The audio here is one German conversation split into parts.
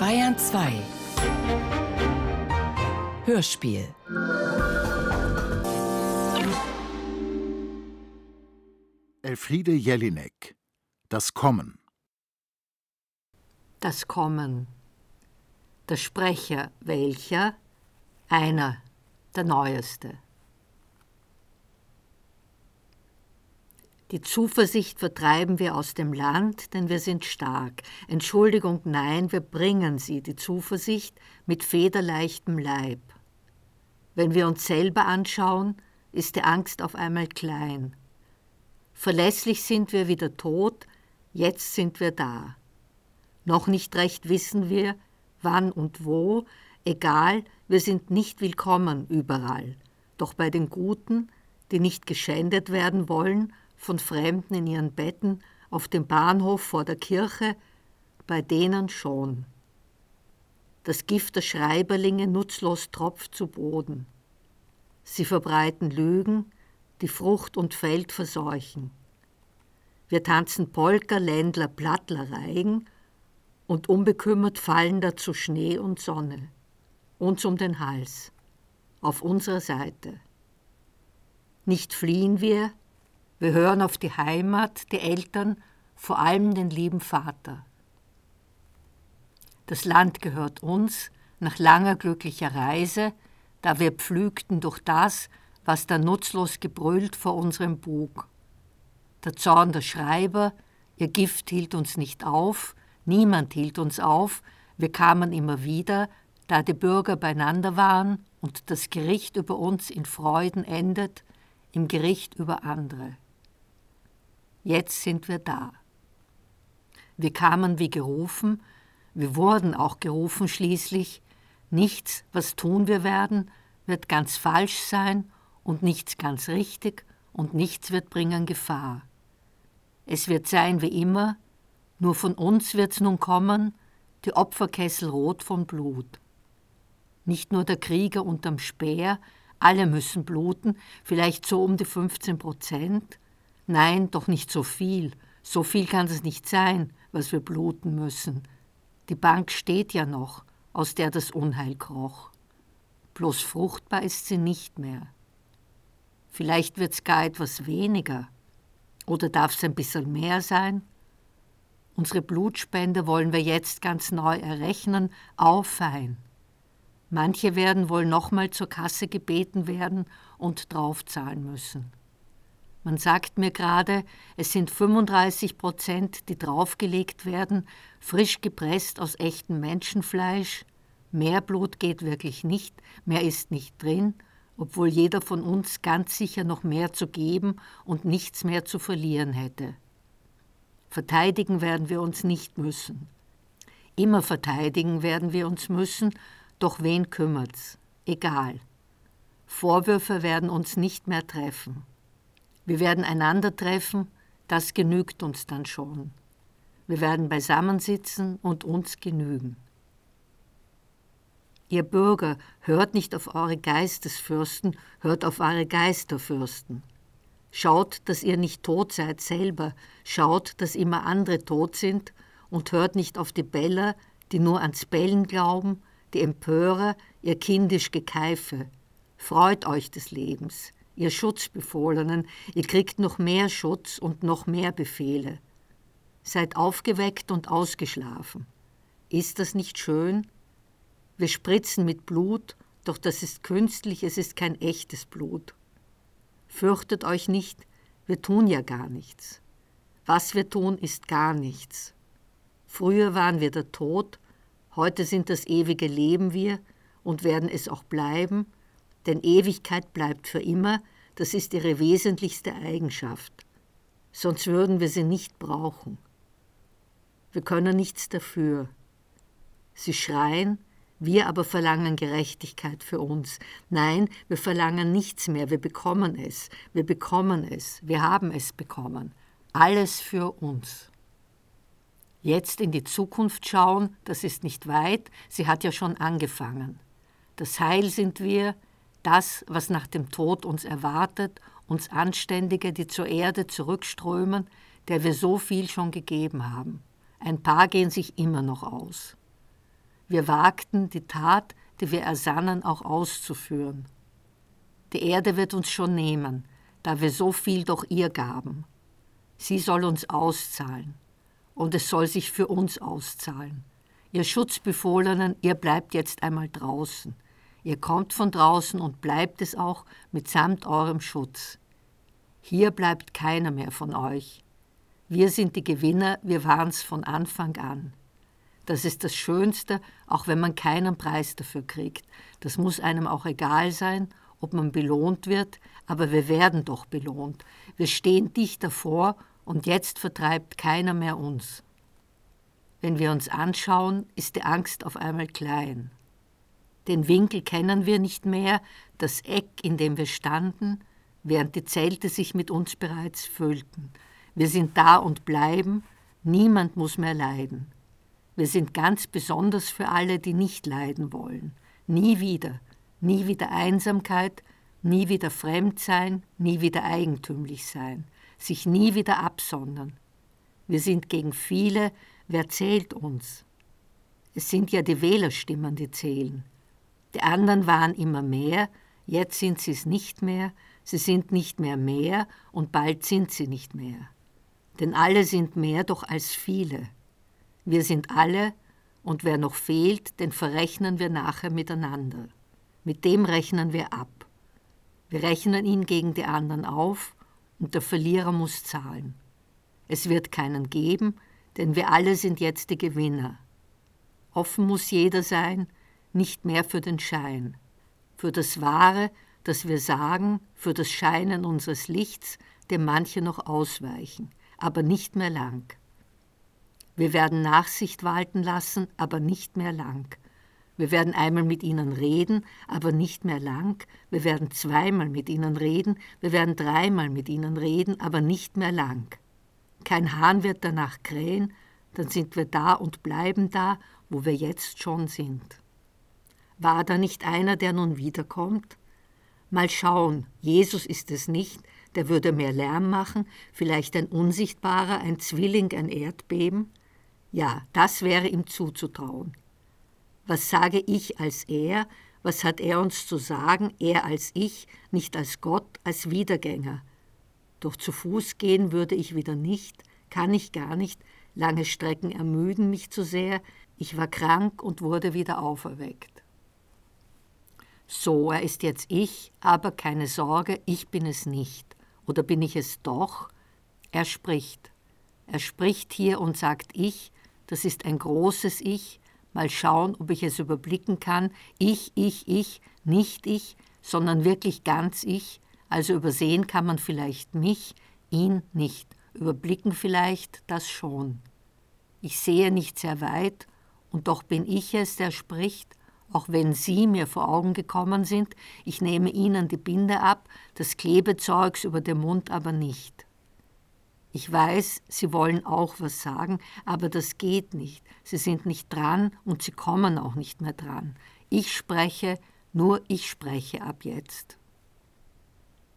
Bayern 2 Hörspiel. Elfriede Jelinek. Das Kommen. Das Kommen. Der Sprecher welcher? Einer, der Neueste. Die Zuversicht vertreiben wir aus dem Land, denn wir sind stark. Entschuldigung, nein, wir bringen sie, die Zuversicht, mit federleichtem Leib. Wenn wir uns selber anschauen, ist die Angst auf einmal klein. Verlässlich sind wir wieder tot, jetzt sind wir da. Noch nicht recht wissen wir, wann und wo, egal, wir sind nicht willkommen überall. Doch bei den Guten, die nicht geschändet werden wollen, von Fremden in ihren Betten, auf dem Bahnhof vor der Kirche, bei denen schon. Das Gift der Schreiberlinge nutzlos tropft zu Boden. Sie verbreiten Lügen, die Frucht und Feld verseuchen. Wir tanzen Polka, Ländler, Plattler, Reigen und unbekümmert fallen dazu Schnee und Sonne, uns um den Hals, auf unserer Seite. Nicht fliehen wir, wir hören auf die Heimat, die Eltern, vor allem den lieben Vater. Das Land gehört uns nach langer glücklicher Reise, da wir pflügten durch das, was da nutzlos gebrüllt vor unserem Bug. Der Zorn der Schreiber, ihr Gift hielt uns nicht auf, niemand hielt uns auf, wir kamen immer wieder, da die Bürger beieinander waren und das Gericht über uns in Freuden endet, im Gericht über andere. Jetzt sind wir da. Wir kamen wie gerufen, wir wurden auch gerufen schließlich. Nichts, was tun wir werden, wird ganz falsch sein und nichts ganz richtig und nichts wird bringen Gefahr. Es wird sein wie immer, nur von uns wird's nun kommen, die Opferkessel rot von Blut. Nicht nur der Krieger unterm Speer, alle müssen bluten, vielleicht so um die 15 Prozent, Nein, doch nicht so viel. So viel kann es nicht sein, was wir bluten müssen. Die Bank steht ja noch, aus der das Unheil kroch. Bloß fruchtbar ist sie nicht mehr. Vielleicht wird's gar etwas weniger. Oder darf's ein bisschen mehr sein? Unsere Blutspende wollen wir jetzt ganz neu errechnen, auffein. Manche werden wohl nochmal zur Kasse gebeten werden und draufzahlen müssen. Man sagt mir gerade, es sind 35 Prozent, die draufgelegt werden, frisch gepresst aus echtem Menschenfleisch. Mehr Blut geht wirklich nicht, mehr ist nicht drin, obwohl jeder von uns ganz sicher noch mehr zu geben und nichts mehr zu verlieren hätte. Verteidigen werden wir uns nicht müssen. Immer verteidigen werden wir uns müssen, doch wen kümmert's? Egal. Vorwürfe werden uns nicht mehr treffen. Wir werden einander treffen, das genügt uns dann schon. Wir werden beisammensitzen und uns genügen. Ihr Bürger, hört nicht auf eure Geistesfürsten, hört auf eure Geisterfürsten. Schaut, dass ihr nicht tot seid selber, schaut, dass immer andere tot sind und hört nicht auf die Beller, die nur ans Bellen glauben, die Empörer, ihr kindisch Gekeife. Freut euch des Lebens, ihr Schutzbefohlenen, ihr kriegt noch mehr Schutz und noch mehr Befehle. Seid aufgeweckt und ausgeschlafen. Ist das nicht schön? Wir spritzen mit Blut, doch das ist künstlich, es ist kein echtes Blut. Fürchtet euch nicht, wir tun ja gar nichts. Was wir tun, ist gar nichts. Früher waren wir der Tod, heute sind das ewige Leben wir und werden es auch bleiben, denn Ewigkeit bleibt für immer, das ist ihre wesentlichste Eigenschaft. Sonst würden wir sie nicht brauchen. Wir können nichts dafür. Sie schreien, wir aber verlangen Gerechtigkeit für uns. Nein, wir verlangen nichts mehr, wir bekommen es, wir bekommen es, wir haben es bekommen. Alles für uns. Jetzt in die Zukunft schauen, das ist nicht weit, sie hat ja schon angefangen. Das Heil sind wir, das, was nach dem Tod uns erwartet, uns Anständige, die zur Erde zurückströmen, der wir so viel schon gegeben haben. Ein paar gehen sich immer noch aus. Wir wagten, die Tat, die wir ersannen, auch auszuführen. Die Erde wird uns schon nehmen, da wir so viel doch ihr gaben. Sie soll uns auszahlen, und es soll sich für uns auszahlen. Ihr Schutzbefohlenen, ihr bleibt jetzt einmal draußen. Ihr kommt von draußen und bleibt es auch mitsamt eurem Schutz. Hier bleibt keiner mehr von euch. Wir sind die Gewinner, wir waren's von Anfang an. Das ist das Schönste, auch wenn man keinen Preis dafür kriegt. Das muss einem auch egal sein, ob man belohnt wird, aber wir werden doch belohnt. Wir stehen dicht davor und jetzt vertreibt keiner mehr uns. Wenn wir uns anschauen, ist die Angst auf einmal klein. Den Winkel kennen wir nicht mehr, das Eck, in dem wir standen, während die Zelte sich mit uns bereits füllten. Wir sind da und bleiben, niemand muss mehr leiden. Wir sind ganz besonders für alle, die nicht leiden wollen. Nie wieder, nie wieder Einsamkeit, nie wieder Fremdsein, nie wieder eigentümlich sein, sich nie wieder absondern. Wir sind gegen viele, Wer zählt uns? Es sind ja die Wählerstimmen, die zählen. Die anderen waren immer mehr, jetzt sind sie es nicht mehr, sie sind nicht mehr mehr und bald sind sie nicht mehr. Denn alle sind mehr doch als viele. Wir sind alle und wer noch fehlt, den verrechnen wir nachher miteinander. Mit dem rechnen wir ab. Wir rechnen ihn gegen die anderen auf und der Verlierer muss zahlen. Es wird keinen geben, denn wir alle sind jetzt die Gewinner. Offen muss jeder sein, nicht mehr für den Schein, für das Wahre, das wir sagen, für das Scheinen unseres Lichts, dem manche noch ausweichen, aber nicht mehr lang. Wir werden Nachsicht walten lassen, aber nicht mehr lang. Wir werden einmal mit ihnen reden, aber nicht mehr lang. Wir werden zweimal mit ihnen reden, wir werden dreimal mit ihnen reden, aber nicht mehr lang. Kein Hahn wird danach krähen, dann sind wir da und bleiben da, wo wir jetzt schon sind. War da nicht einer, der nun wiederkommt? Mal schauen, Jesus ist es nicht, der würde mehr Lärm machen, vielleicht ein Unsichtbarer, ein Zwilling, ein Erdbeben? Ja, das wäre ihm zuzutrauen. Was sage ich als er, was hat er uns zu sagen, er als ich, nicht als Gott, als Wiedergänger? Doch zu Fuß gehen würde ich wieder nicht, kann ich gar nicht, lange Strecken ermüden mich zu sehr, ich war krank und wurde wieder auferweckt. So, er ist jetzt ich, aber keine Sorge, ich bin es nicht. Oder bin ich es doch? Er spricht. Er spricht hier und sagt ich, das ist ein großes Ich, mal schauen, ob ich es überblicken kann. Ich, ich, ich, nicht ich, sondern wirklich ganz ich, also übersehen kann man vielleicht mich, ihn nicht, überblicken vielleicht das schon. Ich sehe nicht sehr weit, und doch bin ich es, der spricht, auch wenn Sie mir vor Augen gekommen sind, ich nehme Ihnen die Binde ab, das Klebezeugs über dem Mund aber nicht. Ich weiß, Sie wollen auch was sagen, aber das geht nicht. Sie sind nicht dran und Sie kommen auch nicht mehr dran. Ich spreche, nur ich spreche ab jetzt.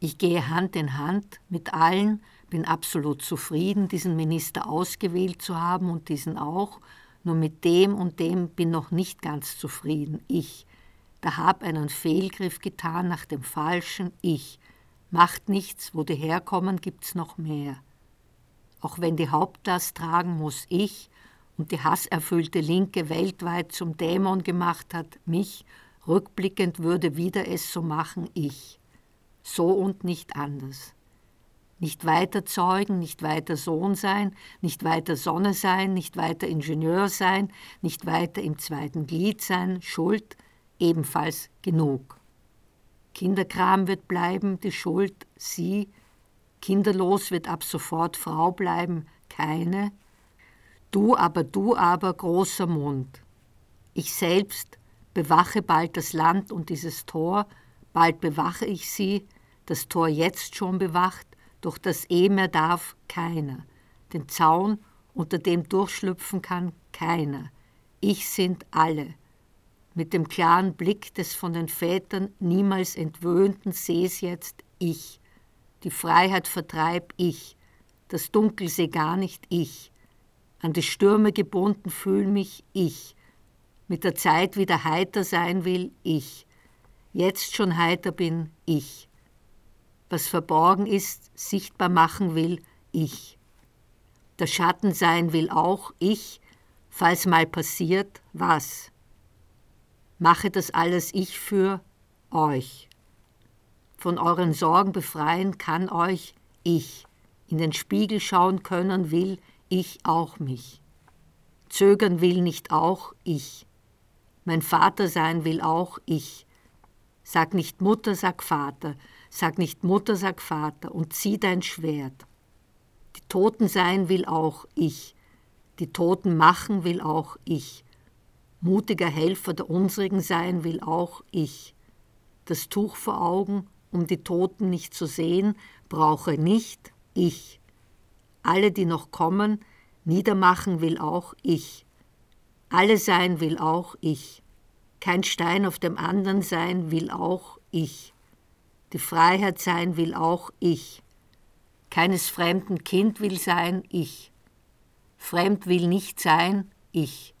Ich gehe Hand in Hand mit allen, bin absolut zufrieden, diesen Minister ausgewählt zu haben und diesen auch, nur mit dem und dem bin noch nicht ganz zufrieden, ich. Da hab einen Fehlgriff getan nach dem falschen Ich. Macht nichts, wo die herkommen, gibt's noch mehr. Auch wenn die Hauptlast tragen muss ich und die hasserfüllte Linke weltweit zum Dämon gemacht hat, mich, rückblickend würde wieder es so machen ich so und nicht anders. Nicht weiter Zeugen, nicht weiter Sohn sein, nicht weiter Sonne sein, nicht weiter Ingenieur sein, nicht weiter im zweiten Glied sein, Schuld, ebenfalls genug. Kinderkram wird bleiben, die Schuld, sie, kinderlos wird ab sofort Frau bleiben, keine. Du aber, du aber, großer Mund. Ich selbst bewache bald das Land und dieses Tor, Bald bewache ich sie, das Tor jetzt schon bewacht, doch das eh mehr darf keiner. Den Zaun, unter dem durchschlüpfen kann, keiner. Ich sind alle. Mit dem klaren Blick des von den Vätern niemals entwöhnten seh's jetzt ich. Die Freiheit vertreib ich. Das Dunkel seh gar nicht ich. An die Stürme gebunden fühl mich ich. mit der Zeit wieder heiter sein will, ich. Jetzt schon heiter bin, ich. Was verborgen ist, sichtbar machen will, ich. Der Schatten sein will auch, ich, falls mal passiert, was. Mache das alles ich für euch. Von euren Sorgen befreien kann euch ich. In den Spiegel schauen können will ich auch mich. Zögern will nicht auch ich. Mein Vater sein will auch ich. Sag nicht Mutter, sag Vater. Sag nicht Mutter, sag Vater. Und zieh dein Schwert. Die Toten sein will auch ich. Die Toten machen will auch ich. Mutiger Helfer der unsrigen sein will auch ich. Das Tuch vor Augen, um die Toten nicht zu sehen, brauche nicht ich. Alle, die noch kommen, niedermachen will auch ich. Alle sein will auch ich. Kein Stein auf dem anderen sein will auch ich. Die Freiheit sein will auch ich. Keines fremden Kind will sein ich. Fremd will nicht sein ich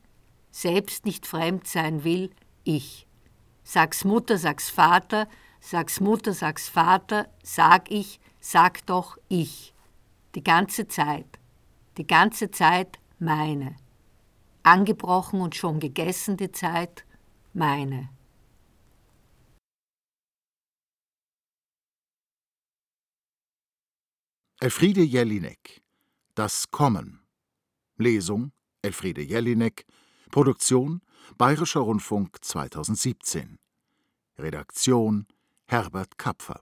selbst nicht fremd sein will, ich. Sag's Mutter, sag's Vater, sag's Mutter, sag's Vater, sag ich, sag doch ich. Die ganze Zeit, die ganze Zeit meine. Angebrochen und schon gegessen die Zeit, meine. Elfriede Jelinek Das Kommen. Lesung Elfriede Jelinek. Produktion Bayerischer Rundfunk 2017. Redaktion Herbert Kapfer